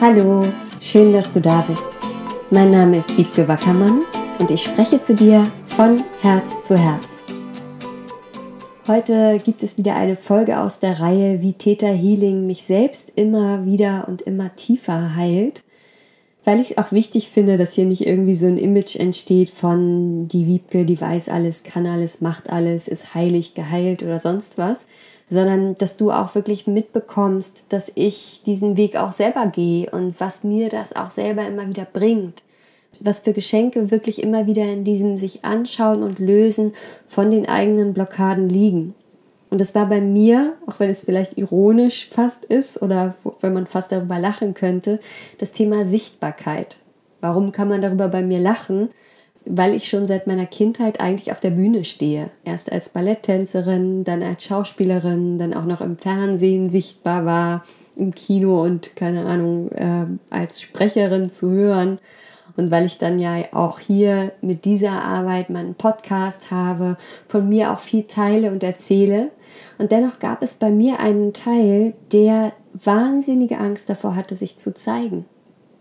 Hallo, schön, dass du da bist. Mein Name ist Wiebke Wackermann und ich spreche zu dir von Herz zu Herz. Heute gibt es wieder eine Folge aus der Reihe, wie Theta Healing mich selbst immer wieder und immer tiefer heilt, weil ich es auch wichtig finde, dass hier nicht irgendwie so ein Image entsteht von die Wiebke, die weiß alles, kann alles, macht alles, ist heilig, geheilt oder sonst was, sondern dass du auch wirklich mitbekommst, dass ich diesen Weg auch selber gehe und was mir das auch selber immer wieder bringt was für Geschenke wirklich immer wieder in diesem sich anschauen und lösen von den eigenen Blockaden liegen. Und das war bei mir, auch wenn es vielleicht ironisch fast ist oder wenn man fast darüber lachen könnte, das Thema Sichtbarkeit. Warum kann man darüber bei mir lachen? Weil ich schon seit meiner Kindheit eigentlich auf der Bühne stehe. Erst als Balletttänzerin, dann als Schauspielerin, dann auch noch im Fernsehen sichtbar war, im Kino und keine Ahnung, äh, als Sprecherin zu hören. Und weil ich dann ja auch hier mit dieser Arbeit meinen Podcast habe, von mir auch viel teile und erzähle. Und dennoch gab es bei mir einen Teil, der wahnsinnige Angst davor hatte, sich zu zeigen.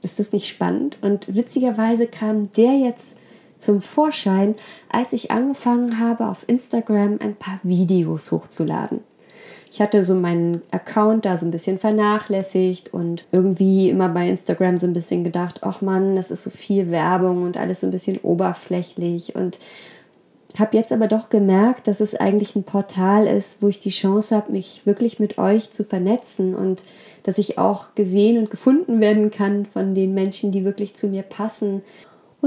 Ist das nicht spannend? Und witzigerweise kam der jetzt zum Vorschein, als ich angefangen habe, auf Instagram ein paar Videos hochzuladen ich hatte so meinen Account da so ein bisschen vernachlässigt und irgendwie immer bei Instagram so ein bisschen gedacht, ach Mann, das ist so viel Werbung und alles so ein bisschen oberflächlich und habe jetzt aber doch gemerkt, dass es eigentlich ein Portal ist, wo ich die Chance habe, mich wirklich mit euch zu vernetzen und dass ich auch gesehen und gefunden werden kann von den Menschen, die wirklich zu mir passen.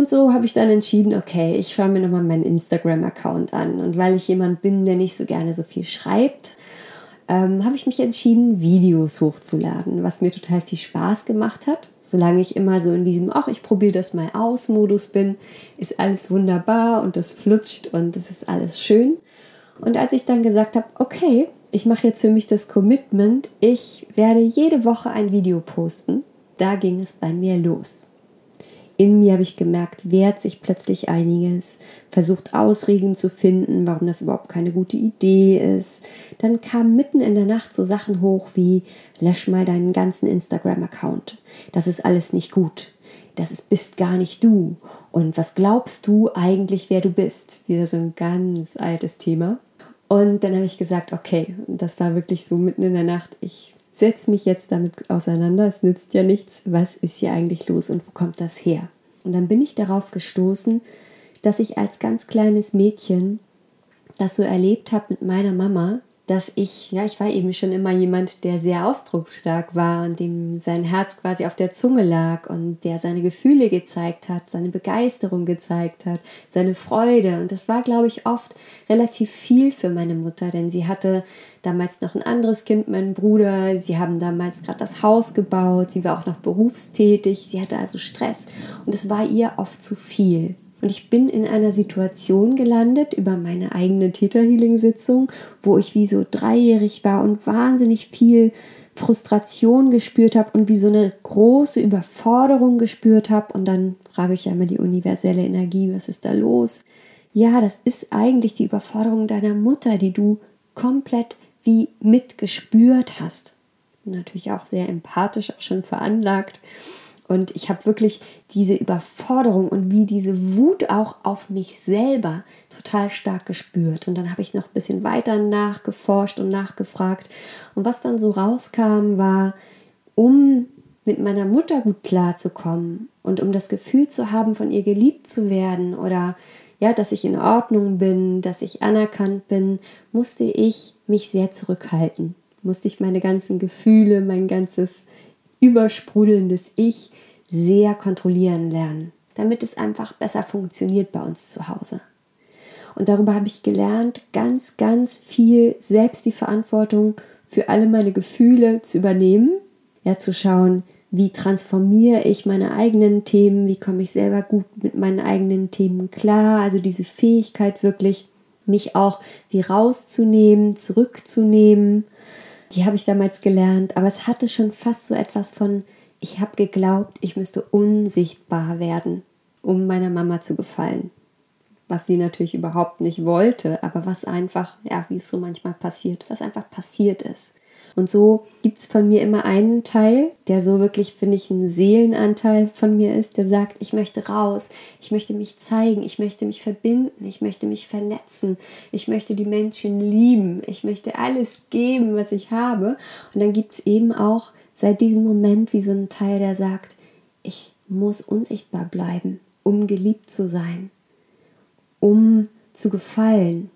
Und so habe ich dann entschieden, okay, ich schaue mir nochmal meinen Instagram-Account an. Und weil ich jemand bin, der nicht so gerne so viel schreibt, ähm, habe ich mich entschieden, Videos hochzuladen, was mir total viel Spaß gemacht hat. Solange ich immer so in diesem, ach, ich probiere das mal aus Modus bin, ist alles wunderbar und das flutscht und das ist alles schön. Und als ich dann gesagt habe, okay, ich mache jetzt für mich das Commitment, ich werde jede Woche ein Video posten, da ging es bei mir los in mir habe ich gemerkt, wehrt sich plötzlich einiges, versucht Ausreden zu finden, warum das überhaupt keine gute Idee ist. Dann kamen mitten in der Nacht so Sachen hoch wie, lösch mal deinen ganzen Instagram-Account. Das ist alles nicht gut. Das ist, bist gar nicht du. Und was glaubst du eigentlich, wer du bist? Wieder so ein ganz altes Thema. Und dann habe ich gesagt, okay, das war wirklich so mitten in der Nacht. Ich setze mich jetzt damit auseinander. Es nützt ja nichts. Was ist hier eigentlich los und wo kommt das her? Und dann bin ich darauf gestoßen, dass ich als ganz kleines Mädchen das so erlebt habe mit meiner Mama, dass ich, ja, ich war eben schon immer jemand, der sehr ausdrucksstark war und dem sein Herz quasi auf der Zunge lag und der seine Gefühle gezeigt hat, seine Begeisterung gezeigt hat, seine Freude. Und das war, glaube ich, oft relativ viel für meine Mutter, denn sie hatte damals noch ein anderes Kind, meinen Bruder. Sie haben damals gerade das Haus gebaut. Sie war auch noch berufstätig. Sie hatte also Stress und es war ihr oft zu viel. Und ich bin in einer Situation gelandet über meine eigene Täterhealing-Sitzung, wo ich wie so dreijährig war und wahnsinnig viel Frustration gespürt habe und wie so eine große Überforderung gespürt habe. Und dann frage ich ja immer die universelle Energie, was ist da los? Ja, das ist eigentlich die Überforderung deiner Mutter, die du komplett wie mitgespürt hast. Natürlich auch sehr empathisch, auch schon veranlagt. Und ich habe wirklich diese Überforderung und wie diese Wut auch auf mich selber total stark gespürt. Und dann habe ich noch ein bisschen weiter nachgeforscht und nachgefragt. Und was dann so rauskam, war, um mit meiner Mutter gut klarzukommen und um das Gefühl zu haben, von ihr geliebt zu werden oder ja, dass ich in Ordnung bin, dass ich anerkannt bin, musste ich mich sehr zurückhalten. Musste ich meine ganzen Gefühle, mein ganzes übersprudelndes Ich sehr kontrollieren lernen, damit es einfach besser funktioniert bei uns zu Hause. Und darüber habe ich gelernt, ganz, ganz viel selbst die Verantwortung für alle meine Gefühle zu übernehmen, ja, zu schauen, wie transformiere ich meine eigenen Themen, wie komme ich selber gut mit meinen eigenen Themen klar, also diese Fähigkeit wirklich, mich auch wie rauszunehmen, zurückzunehmen, die habe ich damals gelernt, aber es hatte schon fast so etwas von, ich habe geglaubt, ich müsste unsichtbar werden, um meiner Mama zu gefallen. Was sie natürlich überhaupt nicht wollte, aber was einfach, ja, wie es so manchmal passiert, was einfach passiert ist. Und so gibt es von mir immer einen Teil, der so wirklich, finde ich, ein Seelenanteil von mir ist, der sagt, ich möchte raus, ich möchte mich zeigen, ich möchte mich verbinden, ich möchte mich vernetzen, ich möchte die Menschen lieben, ich möchte alles geben, was ich habe. Und dann gibt es eben auch seit diesem Moment wie so ein Teil, der sagt, ich muss unsichtbar bleiben, um geliebt zu sein, um zu gefallen.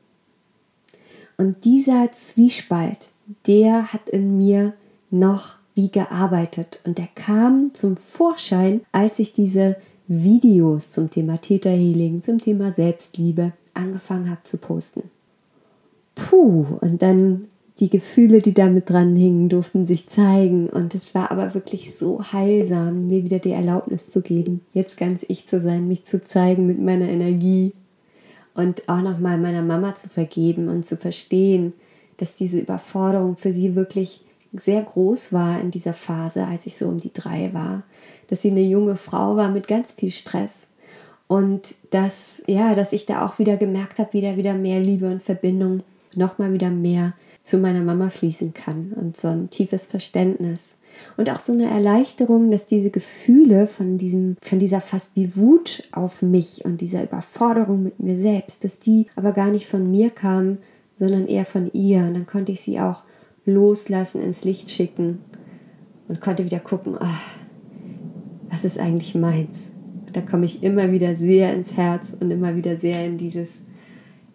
Und dieser Zwiespalt, der hat in mir noch wie gearbeitet und der kam zum Vorschein, als ich diese Videos zum Thema Täterhealing, zum Thema Selbstliebe angefangen habe zu posten. Puh, und dann die Gefühle, die damit dran hingen, durften sich zeigen. Und es war aber wirklich so heilsam, mir wieder die Erlaubnis zu geben, jetzt ganz ich zu sein, mich zu zeigen mit meiner Energie und auch nochmal meiner Mama zu vergeben und zu verstehen, dass diese Überforderung für sie wirklich sehr groß war in dieser Phase, als ich so um die drei war. Dass sie eine junge Frau war mit ganz viel Stress. Und dass, ja, dass ich da auch wieder gemerkt habe, wieder, wieder mehr Liebe und Verbindung, nochmal wieder mehr zu meiner Mama fließen kann und so ein tiefes Verständnis. Und auch so eine Erleichterung, dass diese Gefühle von, diesem, von dieser fast wie Wut auf mich und dieser Überforderung mit mir selbst, dass die aber gar nicht von mir kamen, sondern eher von ihr. Und dann konnte ich sie auch loslassen, ins Licht schicken und konnte wieder gucken, ach, was ist eigentlich meins? Da komme ich immer wieder sehr ins Herz und immer wieder sehr in dieses,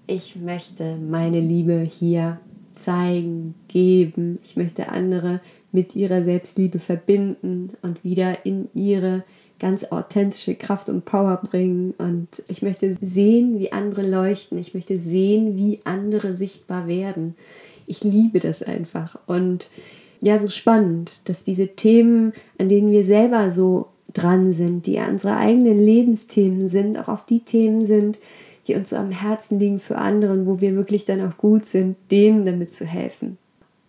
ich möchte meine Liebe hier zeigen, geben. Ich möchte andere mit ihrer Selbstliebe verbinden und wieder in ihre ganz authentische Kraft und Power bringen. Und ich möchte sehen, wie andere leuchten. Ich möchte sehen, wie andere sichtbar werden. Ich liebe das einfach. Und ja, so spannend, dass diese Themen, an denen wir selber so dran sind, die unsere eigenen Lebensthemen sind, auch auf die Themen sind, die uns so am Herzen liegen für andere, wo wir wirklich dann auch gut sind, denen damit zu helfen.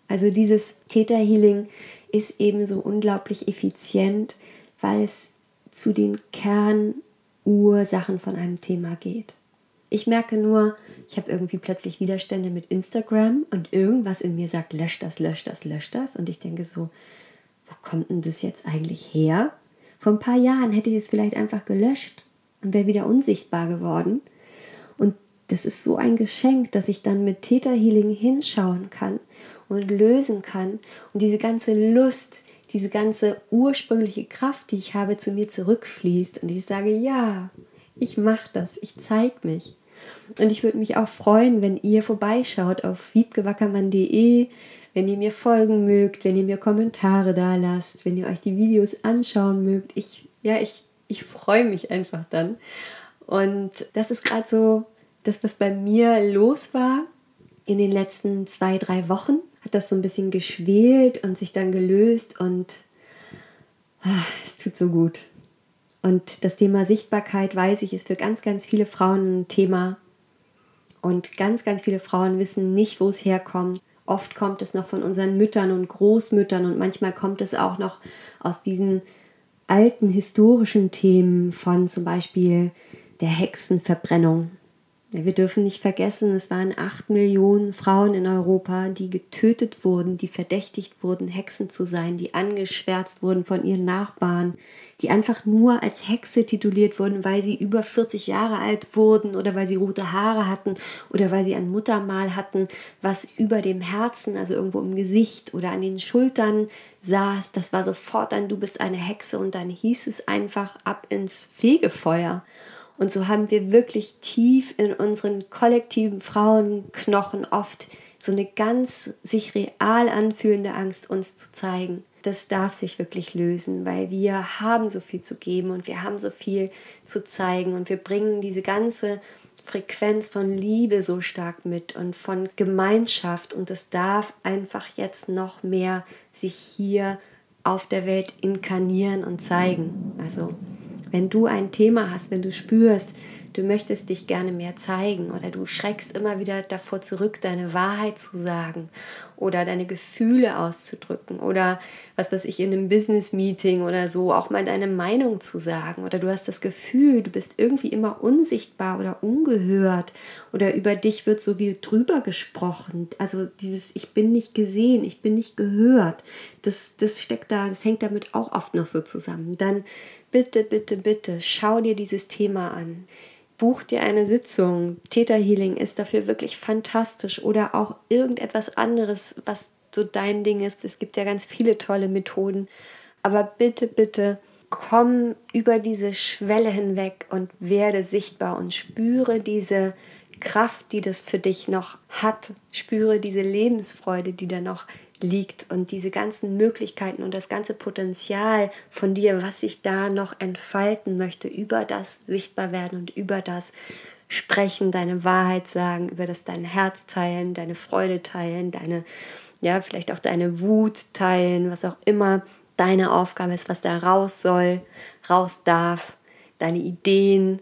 Also dieses Täterhealing ist eben so unglaublich effizient, weil es zu den Kernursachen von einem Thema geht. Ich merke nur, ich habe irgendwie plötzlich Widerstände mit Instagram und irgendwas in mir sagt, lösch das, lösch das, lösch das. Und ich denke so, wo kommt denn das jetzt eigentlich her? Vor ein paar Jahren hätte ich es vielleicht einfach gelöscht und wäre wieder unsichtbar geworden. Und das ist so ein Geschenk, dass ich dann mit Täterhealing hinschauen kann und lösen kann und diese ganze Lust, diese ganze ursprüngliche Kraft, die ich habe, zu mir zurückfließt und ich sage, ja, ich mache das, ich zeige mich. Und ich würde mich auch freuen, wenn ihr vorbeischaut auf wiebgewackermann.de, wenn ihr mir folgen mögt, wenn ihr mir Kommentare da lasst, wenn ihr euch die Videos anschauen mögt. Ich, ja, ich, ich freue mich einfach dann. Und das ist gerade so das, was bei mir los war in den letzten zwei, drei Wochen hat das so ein bisschen geschwelt und sich dann gelöst und ach, es tut so gut. Und das Thema Sichtbarkeit, weiß ich, ist für ganz, ganz viele Frauen ein Thema. Und ganz, ganz viele Frauen wissen nicht, wo es herkommt. Oft kommt es noch von unseren Müttern und Großmüttern und manchmal kommt es auch noch aus diesen alten historischen Themen von zum Beispiel der Hexenverbrennung. Wir dürfen nicht vergessen, es waren acht Millionen Frauen in Europa, die getötet wurden, die verdächtigt wurden, Hexen zu sein, die angeschwärzt wurden von ihren Nachbarn, die einfach nur als Hexe tituliert wurden, weil sie über 40 Jahre alt wurden oder weil sie rote Haare hatten oder weil sie ein Muttermal hatten, was über dem Herzen, also irgendwo im Gesicht oder an den Schultern saß. Das war sofort ein Du bist eine Hexe und dann hieß es einfach ab ins Fegefeuer. Und so haben wir wirklich tief in unseren kollektiven Frauenknochen oft so eine ganz sich real anfühlende Angst, uns zu zeigen. Das darf sich wirklich lösen, weil wir haben so viel zu geben und wir haben so viel zu zeigen und wir bringen diese ganze Frequenz von Liebe so stark mit und von Gemeinschaft und das darf einfach jetzt noch mehr sich hier auf der Welt inkarnieren und zeigen. Also wenn du ein Thema hast, wenn du spürst, du möchtest dich gerne mehr zeigen oder du schreckst immer wieder davor zurück, deine Wahrheit zu sagen oder deine Gefühle auszudrücken oder was weiß ich in einem Business-Meeting oder so auch mal deine Meinung zu sagen oder du hast das Gefühl, du bist irgendwie immer unsichtbar oder ungehört oder über dich wird so wie drüber gesprochen. Also dieses Ich bin nicht gesehen, ich bin nicht gehört, das, das steckt da, das hängt damit auch oft noch so zusammen. Dann bitte, bitte, bitte, schau dir dieses Thema an. Buch dir eine Sitzung. Theta Healing ist dafür wirklich fantastisch oder auch irgendetwas anderes, was so dein Ding ist. Es gibt ja ganz viele tolle Methoden. Aber bitte, bitte, komm über diese Schwelle hinweg und werde sichtbar und spüre diese Kraft, die das für dich noch hat. Spüre diese Lebensfreude, die da noch liegt und diese ganzen Möglichkeiten und das ganze Potenzial von dir, was sich da noch entfalten möchte, über das sichtbar werden und über das sprechen, deine Wahrheit sagen, über das dein Herz teilen, deine Freude teilen, deine, ja, vielleicht auch deine Wut teilen, was auch immer deine Aufgabe ist, was da raus soll, raus darf, deine Ideen.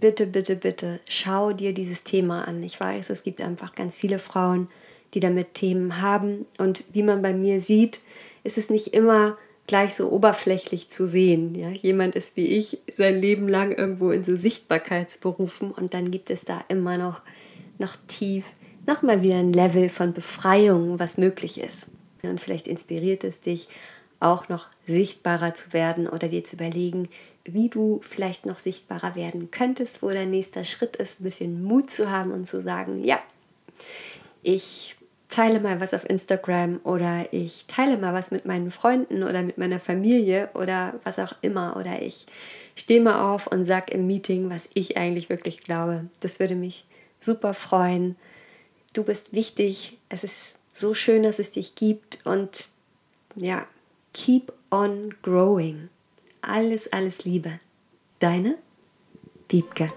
Bitte, bitte, bitte, schau dir dieses Thema an. Ich weiß, es gibt einfach ganz viele Frauen, die damit Themen haben. Und wie man bei mir sieht, ist es nicht immer gleich so oberflächlich zu sehen. Ja? Jemand ist wie ich sein Leben lang irgendwo in so Sichtbarkeitsberufen und dann gibt es da immer noch, noch tief, nochmal wieder ein Level von Befreiung, was möglich ist. Und vielleicht inspiriert es dich, auch noch sichtbarer zu werden oder dir zu überlegen, wie du vielleicht noch sichtbarer werden könntest, wo dein nächster Schritt ist, ein bisschen Mut zu haben und zu sagen, ja, ich teile mal was auf Instagram oder ich teile mal was mit meinen Freunden oder mit meiner Familie oder was auch immer oder ich stehe mal auf und sag im Meeting, was ich eigentlich wirklich glaube. Das würde mich super freuen. Du bist wichtig. Es ist so schön, dass es dich gibt und ja, keep on growing. Alles, alles Liebe. Deine Wiebke.